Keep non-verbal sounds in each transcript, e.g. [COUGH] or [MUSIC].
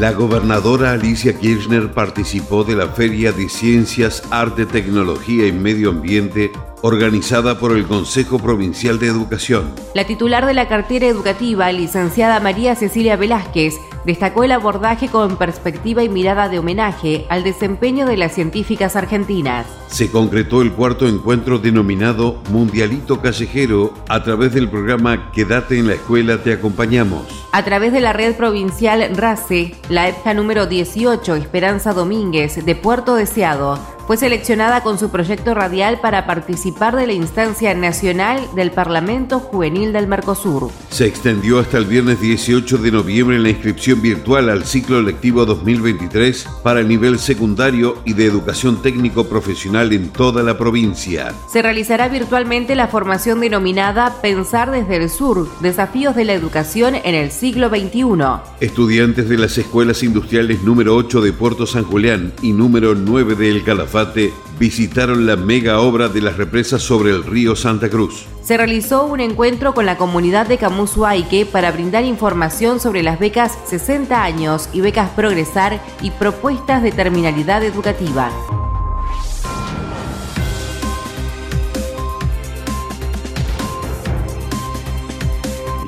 La gobernadora Alicia Kirchner participó de la Feria de Ciencias, Arte, Tecnología y Medio Ambiente organizada por el Consejo Provincial de Educación. La titular de la cartera educativa, licenciada María Cecilia Velázquez, destacó el abordaje con perspectiva y mirada de homenaje al desempeño de las científicas argentinas. Se concretó el cuarto encuentro denominado Mundialito Callejero a través del programa Quédate en la escuela, te acompañamos. A través de la red provincial RACE, la EPCA número 18, Esperanza Domínguez, de Puerto Deseado, fue seleccionada con su proyecto radial para participar de la instancia nacional del Parlamento Juvenil del Mercosur. Se extendió hasta el viernes 18 de noviembre la inscripción virtual al ciclo lectivo 2023 para el nivel secundario y de educación técnico profesional en toda la provincia. Se realizará virtualmente la formación denominada Pensar desde el Sur, desafíos de la educación en el siglo XXI. Estudiantes de las escuelas industriales número 8 de Puerto San Julián y número 9 de El Calafate visitaron la mega obra de las represas sobre el río Santa Cruz. Se realizó un encuentro con la comunidad de Camusuaike para brindar información sobre las becas 60 años y becas Progresar y propuestas de terminalidad educativa.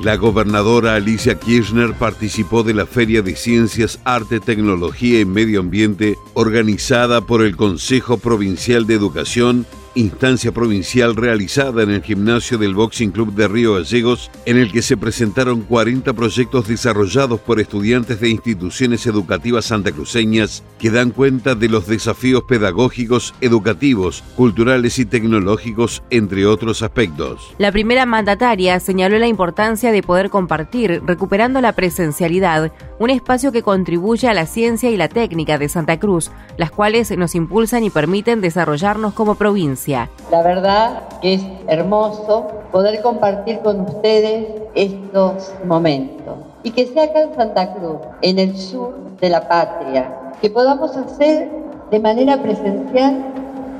La gobernadora Alicia Kirchner participó de la Feria de Ciencias, Arte, Tecnología y Medio Ambiente organizada por el Consejo Provincial de Educación instancia provincial realizada en el gimnasio del Boxing Club de Río Gallegos, en el que se presentaron 40 proyectos desarrollados por estudiantes de instituciones educativas santacruceñas que dan cuenta de los desafíos pedagógicos, educativos, culturales y tecnológicos, entre otros aspectos. La primera mandataria señaló la importancia de poder compartir, recuperando la presencialidad, un espacio que contribuye a la ciencia y la técnica de Santa Cruz, las cuales nos impulsan y permiten desarrollarnos como provincia. La verdad que es hermoso poder compartir con ustedes estos momentos y que sea acá en Santa Cruz, en el sur de la patria, que podamos hacer de manera presencial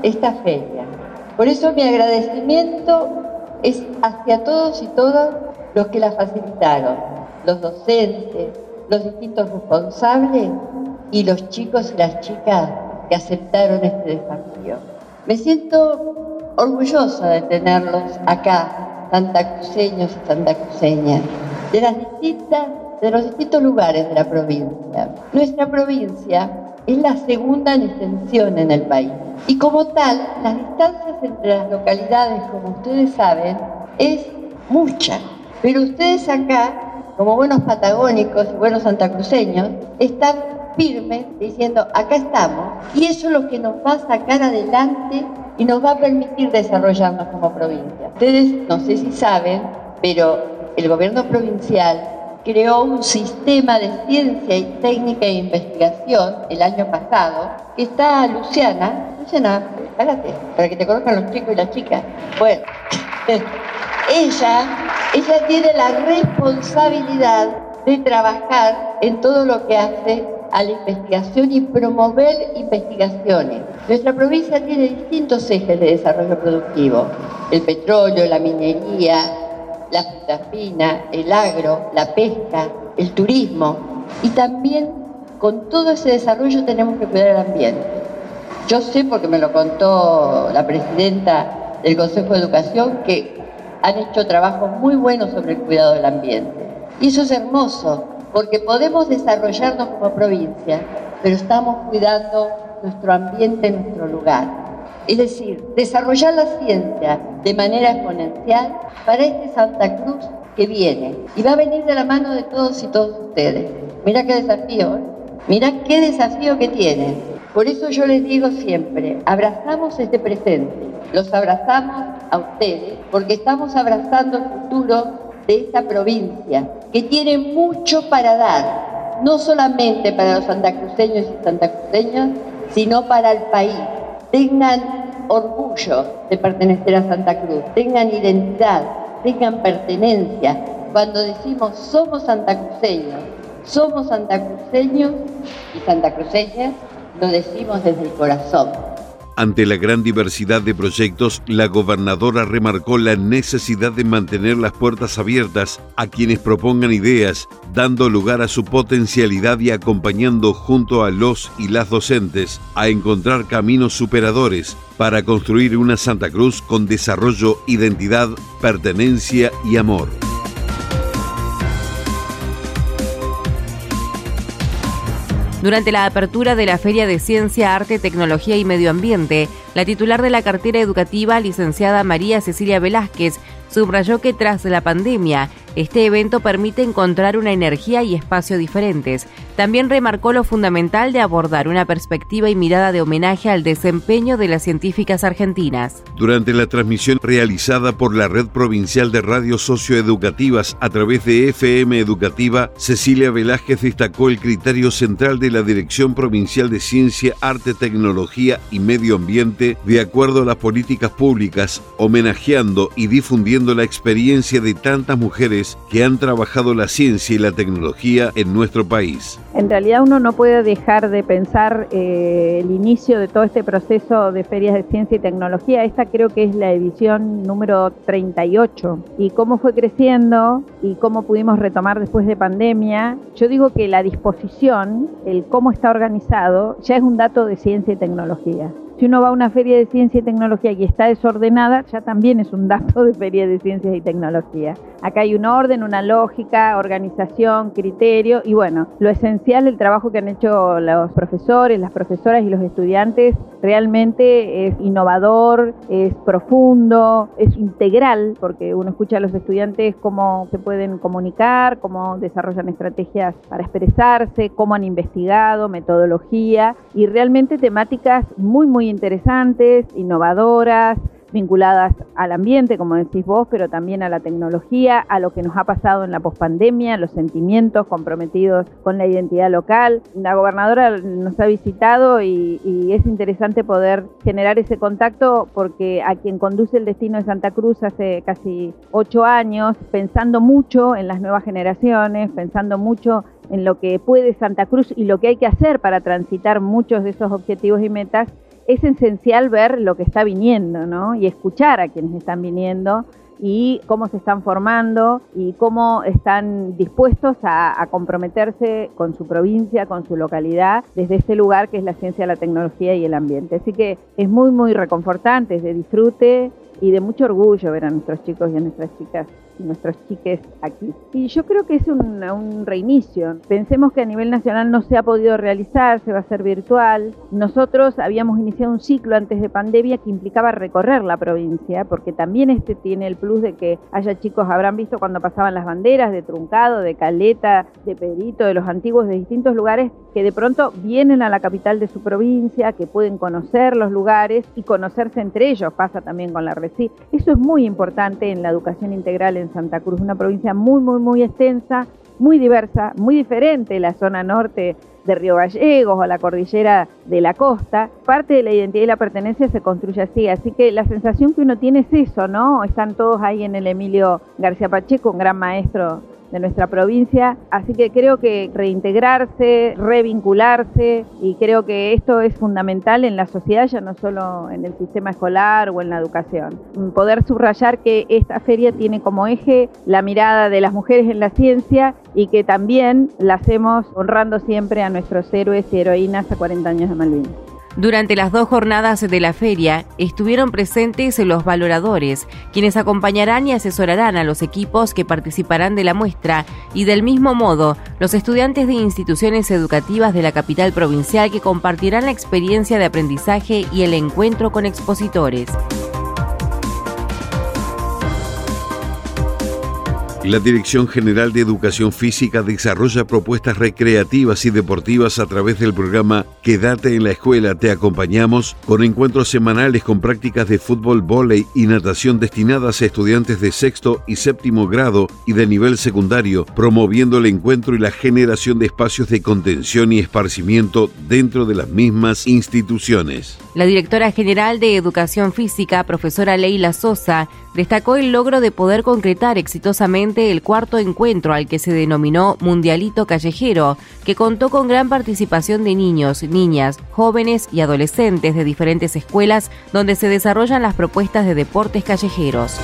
esta feria. Por eso mi agradecimiento es hacia todos y todas los que la facilitaron, los docentes, los distintos responsables y los chicos y las chicas que aceptaron este desafío. Me siento orgullosa de tenerlos acá, santacruceños y santacruceñas, de las de los distintos lugares de la provincia. Nuestra provincia es la segunda en extensión en el país. Y como tal, las distancias entre las localidades, como ustedes saben, es mucha. Pero ustedes acá, como buenos patagónicos y buenos santacruceños, están firme diciendo, acá estamos, y eso es lo que nos va a sacar adelante y nos va a permitir desarrollarnos como provincia. Ustedes no sé si saben, pero el gobierno provincial creó un sistema de ciencia y técnica e investigación el año pasado, que está Luciana, Luciana, párate, para que te conozcan los chicos y las chicas. Bueno, [LAUGHS] ella, ella tiene la responsabilidad de trabajar en todo lo que hace a la investigación y promover investigaciones. Nuestra provincia tiene distintos ejes de desarrollo productivo, el petróleo, la minería, la fruta fina, el agro, la pesca, el turismo y también con todo ese desarrollo tenemos que cuidar el ambiente. Yo sé, porque me lo contó la presidenta del Consejo de Educación, que han hecho trabajos muy buenos sobre el cuidado del ambiente. Y eso es hermoso, porque podemos desarrollarnos como provincia, pero estamos cuidando nuestro ambiente, nuestro lugar. Es decir, desarrollar la ciencia de manera exponencial para este Santa Cruz que viene y va a venir de la mano de todos y todos ustedes. Mira qué desafío, ¿eh? mira qué desafío que tienen. Por eso yo les digo siempre, abrazamos este presente, los abrazamos a ustedes, porque estamos abrazando el futuro de esta provincia, que tiene mucho para dar, no solamente para los santacruceños y santacruceñas, sino para el país. Tengan orgullo de pertenecer a Santa Cruz, tengan identidad, tengan pertenencia. Cuando decimos somos santacruceños, somos santacruceños y santacruceñas, lo decimos desde el corazón. Ante la gran diversidad de proyectos, la gobernadora remarcó la necesidad de mantener las puertas abiertas a quienes propongan ideas, dando lugar a su potencialidad y acompañando junto a los y las docentes a encontrar caminos superadores para construir una Santa Cruz con desarrollo, identidad, pertenencia y amor. Durante la apertura de la Feria de Ciencia, Arte, Tecnología y Medio Ambiente, la titular de la cartera educativa, licenciada María Cecilia Velázquez, subrayó que tras la pandemia, este evento permite encontrar una energía y espacio diferentes. También remarcó lo fundamental de abordar una perspectiva y mirada de homenaje al desempeño de las científicas argentinas. Durante la transmisión realizada por la Red Provincial de Radios Socioeducativas a través de FM Educativa, Cecilia Velázquez destacó el criterio central de la Dirección Provincial de Ciencia, Arte, Tecnología y Medio Ambiente de acuerdo a las políticas públicas, homenajeando y difundiendo la experiencia de tantas mujeres que han trabajado la ciencia y la tecnología en nuestro país. En realidad uno no puede dejar de pensar eh, el inicio de todo este proceso de ferias de ciencia y tecnología. Esta creo que es la edición número 38 y cómo fue creciendo y cómo pudimos retomar después de pandemia. Yo digo que la disposición, el cómo está organizado, ya es un dato de ciencia y tecnología. Si uno va a una feria de ciencia y tecnología y está desordenada, ya también es un dato de feria de ciencias y tecnología. Acá hay un orden, una lógica, organización, criterio y bueno, lo esencial del trabajo que han hecho los profesores, las profesoras y los estudiantes realmente es innovador, es profundo, es integral, porque uno escucha a los estudiantes cómo se pueden comunicar, cómo desarrollan estrategias para expresarse, cómo han investigado, metodología y realmente temáticas muy, muy interesantes, innovadoras, vinculadas al ambiente, como decís vos, pero también a la tecnología, a lo que nos ha pasado en la pospandemia, los sentimientos comprometidos con la identidad local. La gobernadora nos ha visitado y, es interesante poder generar ese contacto porque a quien conduce el destino de Santa Cruz hace casi ocho años, pensando mucho en las nuevas generaciones, pensando mucho en lo que puede Santa Cruz y lo que hay que hacer para transitar muchos de esos objetivos y metas, es esencial ver lo que está viniendo, ¿no? Y escuchar a quienes están viniendo y cómo se están formando y cómo están dispuestos a, comprometerse con su provincia, con su localidad, desde este lugar que es la ciencia, la tecnología y el ambiente. Así que es muy, muy reconfortante, es de disfrute y de mucho orgullo ver a nuestros chicos y a nuestras chicas nuestros chiques aquí. Y yo creo que es un, reinicio. Pensemos que a nivel nacional no se ha podido realizar, se va a hacer virtual. Nosotros habíamos iniciado un ciclo antes de pandemia que implicaba recorrer la provincia, porque también este tiene el plus de que haya chicos, habrán visto cuando pasaban las banderas de Truncado, de Caleta, de Pedrito, de los antiguos, de distintos lugares, que de pronto vienen a la capital de su provincia, que pueden conocer los lugares y conocerse entre ellos. Pasa también con la RECI. Eso es muy importante en la educación integral Santa Cruz, una provincia muy, muy, muy extensa, muy diversa, muy diferente la zona norte de Río Gallegos o la cordillera de la costa. Parte de la identidad y la pertenencia se construye así, así que la sensación que uno tiene es eso, ¿no? Están todos ahí en el Emilio García Pacheco, un gran maestro de nuestra provincia. Así que creo que reintegrarse, revincularse y creo que esto es fundamental en la sociedad, ya no solo en el sistema escolar o en la educación. Poder subrayar que esta feria tiene como eje la mirada de las mujeres en la ciencia y que también la hacemos honrando siempre a nuestros héroes y heroínas a 40 años de Malvinas. Durante las dos jornadas de la feria estuvieron presentes los valoradores, quienes acompañarán y asesorarán a los equipos que participarán de la muestra y del mismo modo los estudiantes de instituciones educativas de la capital provincial que compartirán la experiencia de aprendizaje y el encuentro con expositores. La Dirección General de Educación Física desarrolla propuestas recreativas y deportivas a través del programa Quédate en la escuela, te acompañamos con encuentros semanales con prácticas de fútbol, vóley y natación destinadas a estudiantes de sexto y séptimo grado y de nivel secundario, promoviendo el encuentro y la generación de espacios de contención y esparcimiento dentro de las mismas instituciones. La directora general de Educación Física, profesora Leila Sosa, destacó el logro de poder concretar exitosamente el cuarto encuentro al que se denominó Mundialito Callejero, que contó con gran participación de niños, niñas, jóvenes y adolescentes de diferentes escuelas donde se desarrollan las propuestas de deportes callejeros.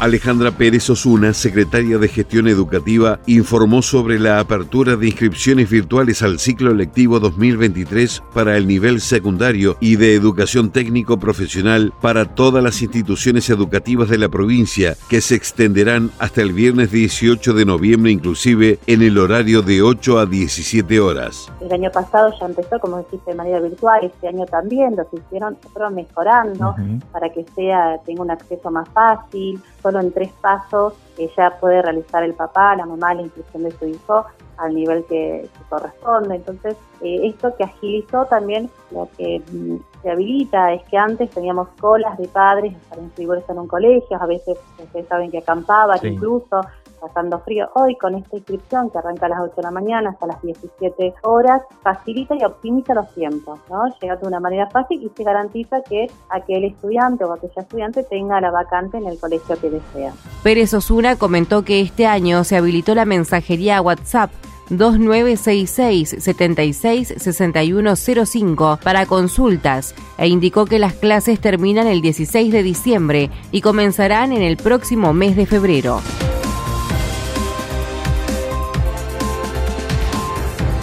Alejandra Pérez Osuna, secretaria de Gestión Educativa, informó sobre la apertura de inscripciones virtuales al ciclo lectivo 2023 para el nivel secundario y de educación técnico profesional para todas las instituciones educativas de la provincia, que se extenderán hasta el viernes 18 de noviembre inclusive en el horario de 8 a 17 horas. El año pasado ya empezó, como dijiste, de manera virtual, este año también, lo hicieron, fueron mejorando para que sea tenga un acceso más fácil solo en tres pasos ya puede realizar el papá, la mamá, la inscripción de su hijo al nivel que, corresponde. Entonces, eh, esto que agilizó también lo que mm, se habilita es que antes teníamos colas de padres para inscribirse en un colegio, a veces ustedes saben que acampaban incluso, pasando frío. Hoy con esta inscripción que arranca a las 8 de la mañana hasta las 17 horas, facilita y optimiza los tiempos, ¿no? Llega de una manera fácil y se garantiza que aquel estudiante o aquella estudiante tenga la vacante en el colegio que desea. Pérez Osuna comentó que este año se habilitó la mensajería WhatsApp 2966 76 6105 para consultas e indicó que las clases terminan el 16 de diciembre y comenzarán en el próximo mes de febrero.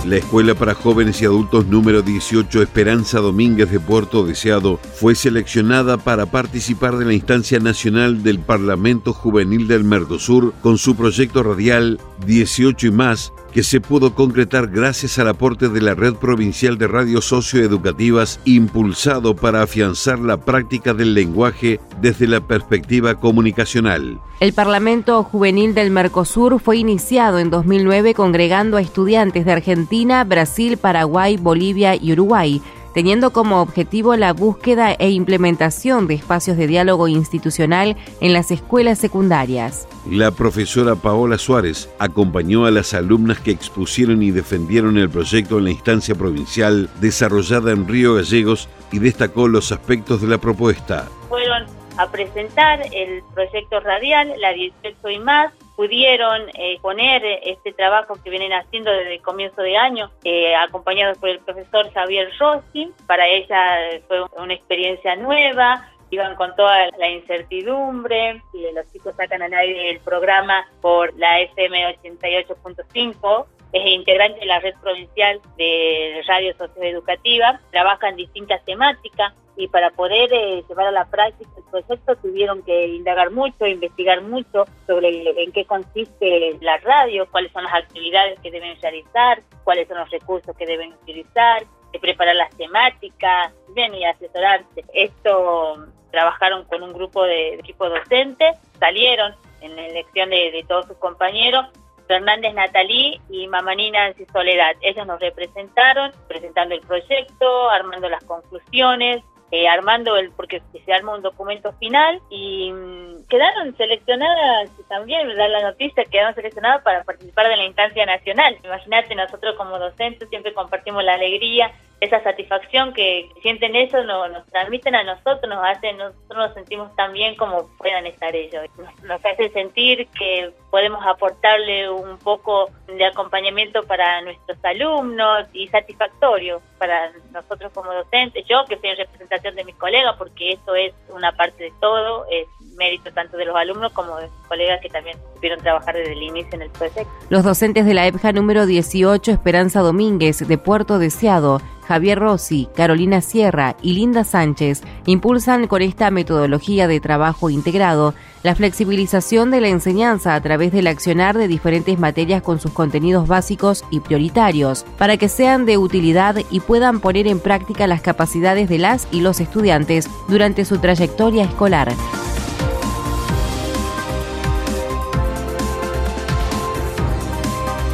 La Escuela para Jóvenes y Adultos número 18 Esperanza Domínguez de Puerto Deseado fue seleccionada para participar de la instancia nacional del Parlamento Juvenil del Mercosur con su proyecto radial 18 y más que se pudo concretar gracias al aporte de la Red Provincial de Radios Socioeducativas impulsado para afianzar la práctica del lenguaje desde la perspectiva comunicacional. El Parlamento Juvenil del Mercosur fue iniciado en 2009 congregando a estudiantes de Argentina, Brasil, Paraguay, Bolivia y Uruguay teniendo como objetivo la búsqueda e implementación de espacios de diálogo institucional en las escuelas secundarias. La profesora Paola Suárez acompañó a las alumnas que expusieron y defendieron el proyecto en la instancia provincial desarrollada en Río Gallegos y destacó los aspectos de la propuesta. Fueron a presentar el proyecto radial, la 18 y más, pudieron eh, poner este trabajo que vienen haciendo desde el comienzo de año, eh, acompañados por el profesor Xavier Rossi. Para ella fue una experiencia nueva, iban con toda la incertidumbre, los chicos sacan al aire el programa por la FM 88.5, es integrante de la red provincial de radio socioeducativa, trabaja en distintas temáticas, y para poder eh, llevar a la práctica el proyecto tuvieron que indagar mucho, investigar mucho sobre en qué consiste la radio, cuáles son las actividades que deben realizar, cuáles son los recursos que deben utilizar, de preparar las temáticas, bien, y asesorarse. Esto trabajaron con un grupo de, equipo docente, salieron en la elección de, de todos sus compañeros Fernández Natalí y Mamanina Nancy Soledad. Ellos nos representaron, presentando el proyecto, armando las conclusiones, eh, armando el, porque se arma un documento final y mm, quedaron seleccionadas también, dar la noticia, quedaron seleccionadas para participar de la instancia nacional. Imagínate, nosotros como docentes siempre compartimos la alegría, esa satisfacción que sienten eso, nos, transmiten a nosotros, nos hacen, nosotros nos sentimos tan bien como puedan estar ellos. Nos, hace sentir que podemos aportarle un poco de acompañamiento para nuestros alumnos y satisfactorio para nosotros como docentes, yo que estoy en representación de mis colegas, porque esto es una parte de todo, es mérito tanto de los alumnos como de mis colegas que también supieron trabajar desde el inicio en el proyecto. Los docentes de la EPJA número 18, Esperanza Domínguez, de Puerto Deseado, Javier Rossi, Carolina Sierra y Linda Sánchez impulsan con esta metodología de trabajo integrado la flexibilización de la enseñanza a través del accionar de diferentes materias con sus contenidos básicos y prioritarios, para que sean de utilidad y puedan poner en práctica las capacidades de las y los estudiantes durante su trayectoria escolar.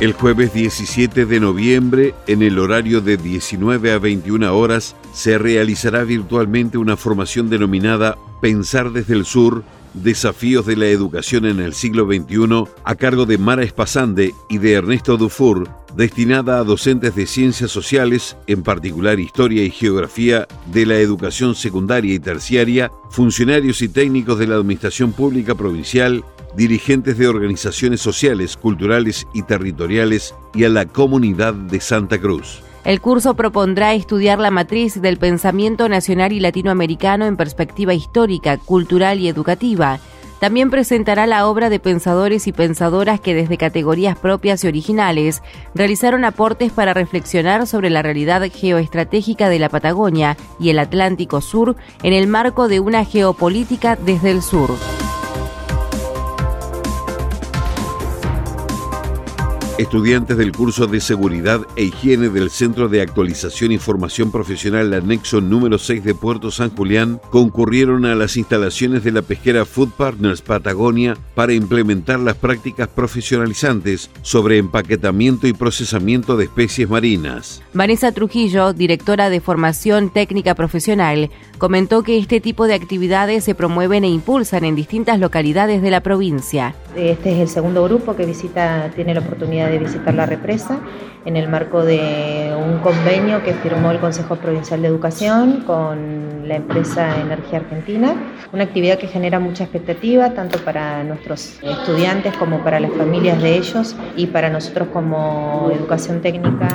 El jueves 17 de noviembre, en el horario de 19 a 21 horas, se realizará virtualmente una formación denominada Pensar desde el Sur, Desafíos de la Educación en el siglo XXI, a cargo de Mara Espasande y de Ernesto Dufour, destinada a docentes de ciencias sociales, en particular historia y geografía de la educación secundaria y terciaria, funcionarios y técnicos de la Administración Pública Provincial, dirigentes de organizaciones sociales, culturales y territoriales y a la comunidad de Santa Cruz. El curso propondrá estudiar la matriz del pensamiento nacional y latinoamericano en perspectiva histórica, cultural y educativa. También presentará la obra de pensadores y pensadoras que desde categorías propias y originales realizaron aportes para reflexionar sobre la realidad geoestratégica de la Patagonia y el Atlántico Sur en el marco de una geopolítica desde el sur. Estudiantes del curso de Seguridad e Higiene del Centro de Actualización y Formación Profesional Anexo número 6 de Puerto San Julián concurrieron a las instalaciones de la pesquera Food Partners Patagonia para implementar las prácticas profesionalizantes sobre empaquetamiento y procesamiento de especies marinas. Vanessa Trujillo, directora de Formación Técnica Profesional, comentó que este tipo de actividades se promueven e impulsan en distintas localidades de la provincia. Este es el segundo grupo que visita, tiene la oportunidad de visitar la represa en el marco de un convenio que firmó el Consejo Provincial de Educación con la empresa Energía Argentina, una actividad que genera mucha expectativa tanto para nuestros estudiantes como para las familias de ellos y para nosotros como educación técnica,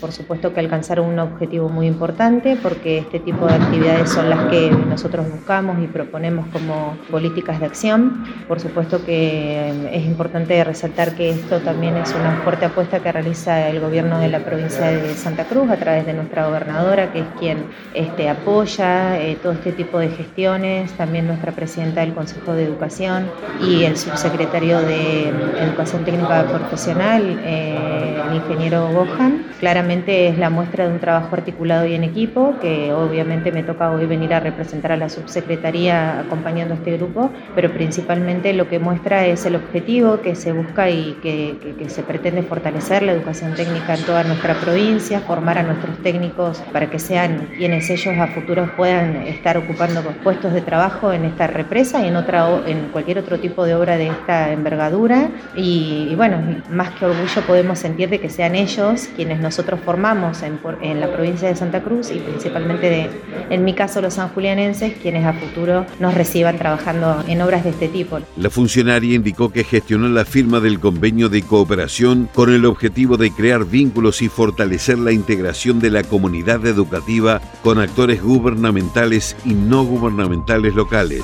por supuesto que alcanzar un objetivo muy importante porque este tipo de actividades son las que nosotros buscamos y proponemos como políticas de acción. Por supuesto que es importante resaltar que esto también es una fuerte apuesta que realiza el gobierno de la provincia de Santa Cruz a través de nuestra gobernadora, que es quien este, apoya eh, todo este tipo de gestiones, también nuestra presidenta del Consejo de Educación y el subsecretario de Educación Técnica Profesional, eh, el ingeniero Gohan. Claramente es la muestra de un trabajo articulado y en equipo, que obviamente me toca hoy venir a representar a la subsecretaría acompañando a este grupo, pero principalmente lo que muestra es el objetivo que se busca y que, que se pretende fortalecer la educación técnica en toda nuestra provincia, formar a nuestros técnicos para que sean quienes ellos a futuro puedan estar ocupando puestos de trabajo en esta represa y en, otra, en cualquier otro tipo de obra de esta envergadura. Y, bueno, más que orgullo podemos sentir de que sean ellos quienes nosotros formamos en, en la provincia de Santa Cruz y principalmente de, en mi caso los sanjulianenses, quienes a futuro nos reciban trabajando en obras de este tipo. La funcionaria indicó que gestionó la firma del convenio de cooperación con el objetivo de crear vínculos y fortalecer la integración de la comunidad educativa con actores gubernamentales y no gubernamentales locales.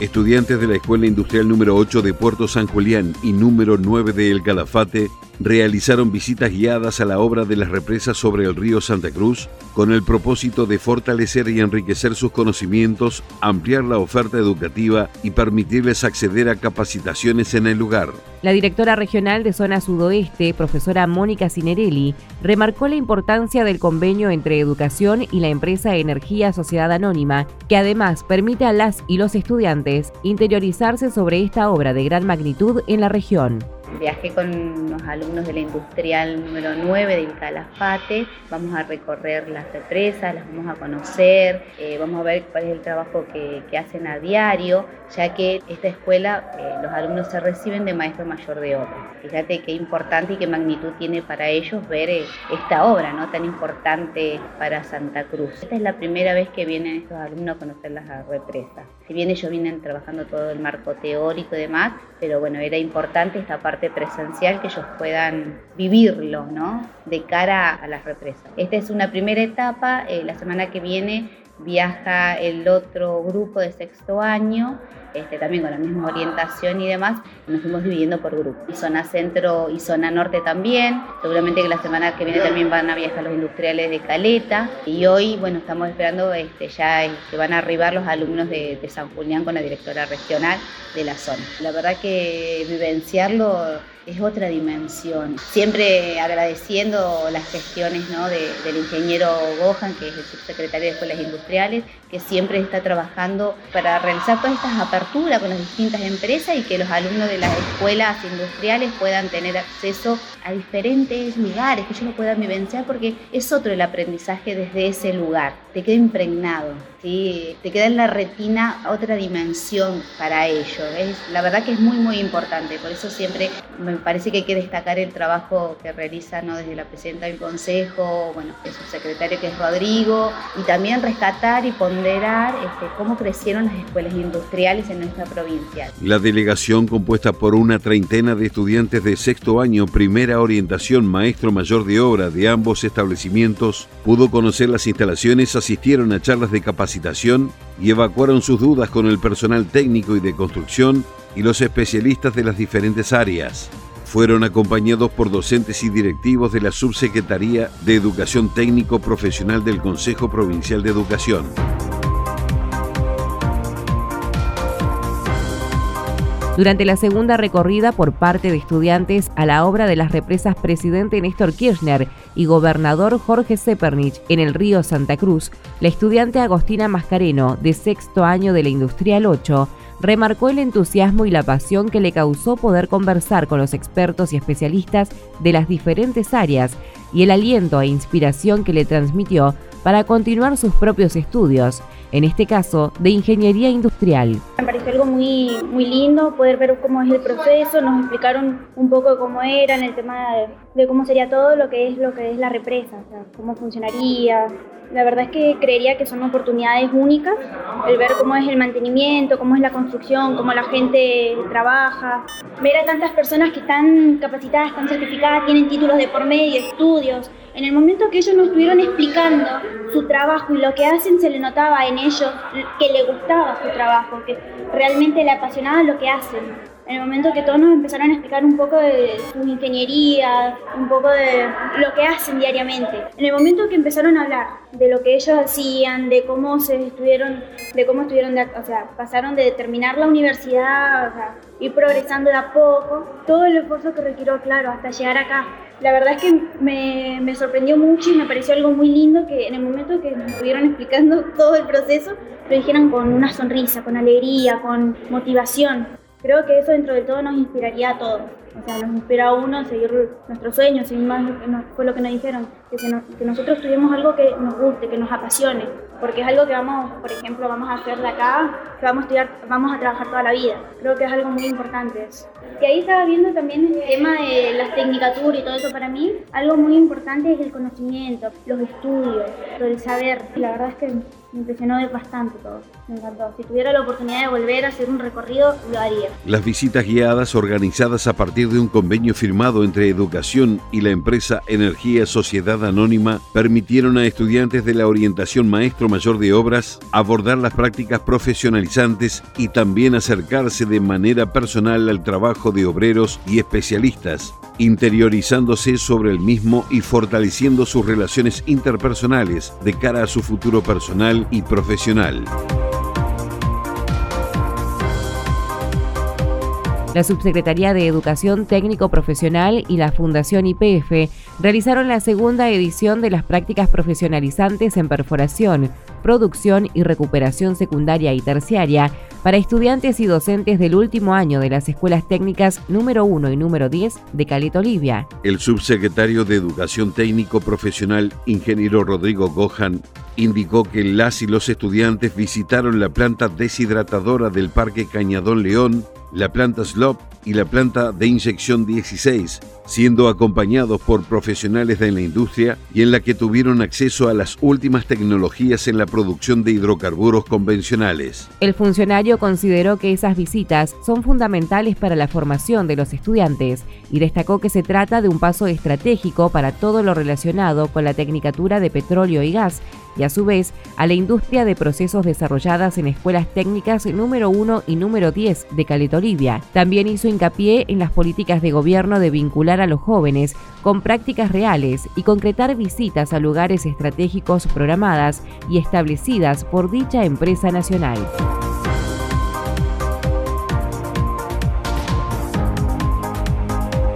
Estudiantes de la Escuela Industrial número 8 de Puerto San Julián y número 9 de El Calafate realizaron visitas guiadas a la obra de las represas sobre el río Santa Cruz con el propósito de fortalecer y enriquecer sus conocimientos, ampliar la oferta educativa y permitirles acceder a capacitaciones en el lugar. La directora regional de Zona Sudoeste, profesora Mónica Cinerelli, remarcó la importancia del convenio entre educación y la empresa Energía Sociedad Anónima, que además permite a las y los estudiantes interiorizarse sobre esta obra de gran magnitud en la región. Viajé con unos alumnos de la industrial número 9 del Calafate. Vamos a recorrer las represas, las vamos a conocer, eh, vamos a ver cuál es el trabajo que, hacen a diario, ya que esta escuela, eh, los alumnos se reciben de maestro mayor de obra. Fíjate qué importante y qué magnitud tiene para ellos ver eh, esta obra ¿no? tan importante para Santa Cruz. Esta es la primera vez que vienen estos alumnos a conocer las represas. Si bien ellos vienen trabajando todo el marco teórico y demás, pero bueno, era importante esta parte presencial que ellos puedan vivirlo, ¿no? De cara a las represas. Esta es una primera etapa, eh, la semana que viene viaja el otro grupo de sexto año este, también con la misma orientación y demás, nos fuimos dividiendo por grupos. Y zona centro y zona norte también. Seguramente que la semana que viene también van a viajar los industriales de Caleta. Y hoy, bueno, estamos esperando este, ya que van a arribar los alumnos de, de San Julián con la directora regional de la zona. La verdad que vivenciarlo es otra dimensión. Siempre agradeciendo las gestiones ¿no? del ingeniero Gohan, que es el subsecretario de Escuelas Industriales, que siempre está trabajando para realizar todas estas aperturas con las distintas empresas y que los alumnos de las escuelas industriales puedan tener acceso a diferentes lugares, que ellos lo puedan vivenciar, porque es otro el aprendizaje desde ese lugar, te queda impregnado, ¿sí? te queda en la retina otra dimensión para ellos. Es, la verdad que es muy, muy importante, por eso siempre me parece que hay que destacar el trabajo que realiza ¿no? desde la presidenta del Consejo, bueno, el subsecretario que es Rodrigo, y también rescatar y ponderar este, cómo crecieron las escuelas industriales en nuestra provincia. La delegación, compuesta por una treintena de estudiantes de sexto año, primera orientación maestro mayor de obra de ambos establecimientos, pudo conocer las instalaciones, asistieron a charlas de capacitación y evacuaron sus dudas con el personal técnico y de construcción y los especialistas de las diferentes áreas. Fueron acompañados por docentes y directivos de la Subsecretaría de Educación Técnico Profesional del Consejo Provincial de Educación. Durante la segunda recorrida por parte de estudiantes a la obra de las represas presidente Néstor Kirchner y gobernador Jorge Zeppernich en el río Santa Cruz, la estudiante Agostina Mascareno, de sexto año de la Industrial 8, remarcó el entusiasmo y la pasión que le causó poder conversar con los expertos y especialistas de las diferentes áreas y el aliento e inspiración que le transmitió para continuar sus propios estudios, en este caso de ingeniería industrial. Me pareció algo muy, muy lindo poder ver cómo es el proceso, nos explicaron un poco cómo era en el tema de, cómo sería todo lo que es lo que es la represa, cómo funcionaría, la verdad es que creería que son oportunidades únicas, el ver cómo es el mantenimiento, cómo es la construcción, cómo la gente trabaja, ver a tantas personas que están capacitadas, están certificadas, tienen títulos de por medio, estudios. En el momento que ellos nos estuvieron explicando su trabajo y lo que hacen, se le notaba en ellos que le gustaba su trabajo, que realmente le apasionaba lo que hacen en el momento que todos nos empezaron a explicar un poco de su ingeniería, un poco de lo que hacen diariamente. En el momento que empezaron a hablar de lo que ellos hacían, de cómo se estuvieron, de cómo estuvieron, o sea, pasaron de terminar la universidad, o ir progresando de a poco, todo el esfuerzo que requirió, claro, hasta llegar acá. La verdad es que me, me sorprendió mucho y me pareció algo muy lindo que en el momento que nos estuvieron explicando [LAUGHS] todo el proceso, lo dijeran con una sonrisa, con alegría, con motivación. Creo que eso dentro de todo nos inspiraría a todos. O sea, nos inspira a uno a seguir nuestros sueños, seguir más fue lo que nos dijeron, que, que nosotros tuvimos algo que nos guste, que nos apasione, porque es algo que vamos, por ejemplo, vamos a hacer de acá, que vamos a estudiar, vamos a trabajar toda la vida. Creo que es algo muy importante eso. Y ahí estaba viendo también el tema de las tecnicaturas y todo eso para mí. Algo muy importante es el conocimiento, los estudios, el saber. La verdad es que me impresionó bastante todo. Me encantó. Si tuviera la oportunidad de volver a hacer un recorrido, lo haría. Las visitas guiadas organizadas a partir de un convenio firmado entre Educación y la empresa Energía Sociedad Anónima permitieron a estudiantes de la orientación maestro mayor de obras abordar las prácticas profesionalizantes y también acercarse de manera personal al trabajo de obreros y especialistas, interiorizándose sobre el mismo y fortaleciendo sus relaciones interpersonales de cara a su futuro personal y profesional. La Subsecretaría de Educación Técnico Profesional y la Fundación IPF realizaron la segunda edición de las prácticas profesionalizantes en perforación, producción y recuperación secundaria y terciaria para estudiantes y docentes del último año de las escuelas técnicas número 1 y número 10 de Caleta Olivia. El subsecretario de Educación Técnico Profesional, ingeniero Rodrigo Gohan, indicó que las y los estudiantes visitaron la planta deshidratadora del Parque Cañadón León, la planta SLOP y la planta de inyección 16, siendo acompañados por profesionales de la industria y en la que tuvieron acceso a las últimas tecnologías en la producción de hidrocarburos convencionales. El funcionario consideró que esas visitas son fundamentales para la formación de los estudiantes y destacó que se trata de un paso estratégico para todo lo relacionado con la tecnicatura de petróleo y gas y a su vez a la industria de procesos desarrolladas en escuelas técnicas número 1 y número 10 de Caleta Olivia. También hizo hincapié en las políticas de gobierno de vincular a los jóvenes con prácticas reales y concretar visitas a lugares estratégicos programadas y establecidas por dicha empresa nacional.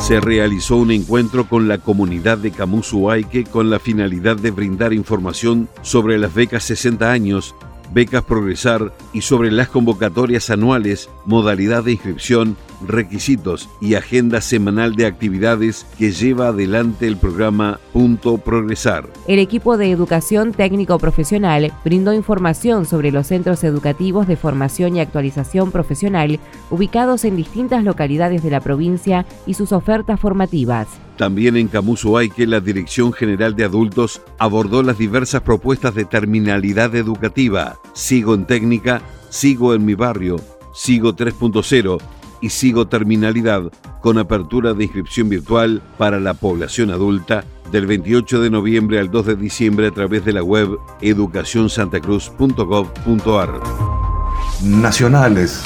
Se realizó un encuentro con la comunidad de Camusuaike con la finalidad de brindar información sobre las becas 60 años, becas Progresar y sobre las convocatorias anuales, modalidad de inscripción requisitos y agenda semanal de actividades que lleva adelante el programa Punto Progresar. El equipo de educación técnico profesional brindó información sobre los centros educativos de formación y actualización profesional ubicados en distintas localidades de la provincia y sus ofertas formativas. También en que la Dirección General de Adultos abordó las diversas propuestas de terminalidad educativa. Sigo en técnica, sigo en mi barrio, sigo 3.0 y sigo terminalidad con apertura de inscripción virtual para la población adulta del 28 de noviembre al 2 de diciembre a través de la web educacionsantacruz.gov.ar. Nacionales.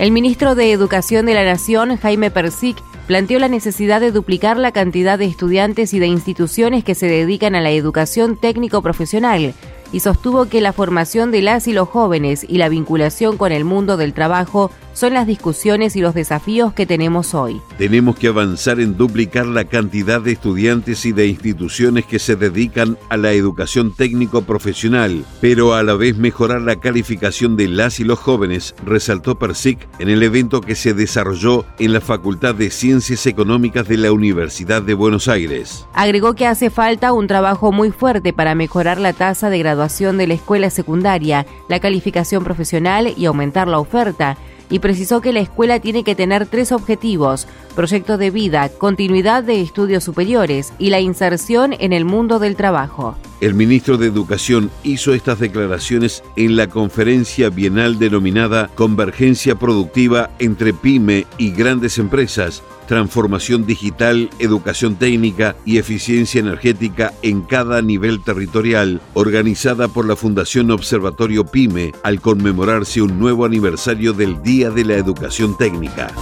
El ministro de Educación de la Nación, Jaime Persic, planteó la necesidad de duplicar la cantidad de estudiantes y de instituciones que se dedican a la educación técnico-profesional y sostuvo que la formación de las y los jóvenes y la vinculación con el mundo del trabajo son las discusiones y los desafíos que tenemos hoy. Tenemos que avanzar en duplicar la cantidad de estudiantes y de instituciones que se dedican a la educación técnico-profesional, pero a la vez mejorar la calificación de las y los jóvenes, resaltó Persic en el evento que se desarrolló en la Facultad de Ciencias Económicas de la Universidad de Buenos Aires. Agregó que hace falta un trabajo muy fuerte para mejorar la tasa de de la escuela secundaria, la calificación profesional y aumentar la oferta y precisó que la escuela tiene que tener tres objetivos, proyecto de vida, continuidad de estudios superiores y la inserción en el mundo del trabajo. El ministro de Educación hizo estas declaraciones en la conferencia bienal denominada Convergencia Productiva entre PYME y Grandes Empresas, transformación digital, educación técnica y eficiencia energética en cada nivel territorial, organizada por la Fundación Observatorio PYME al conmemorarse un nuevo aniversario del Día de la Educación Técnica.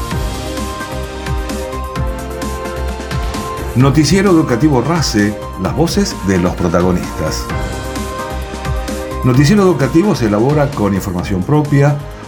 Noticiero Educativo RACE, las voces de los protagonistas. Noticiero Educativo se elabora con información propia,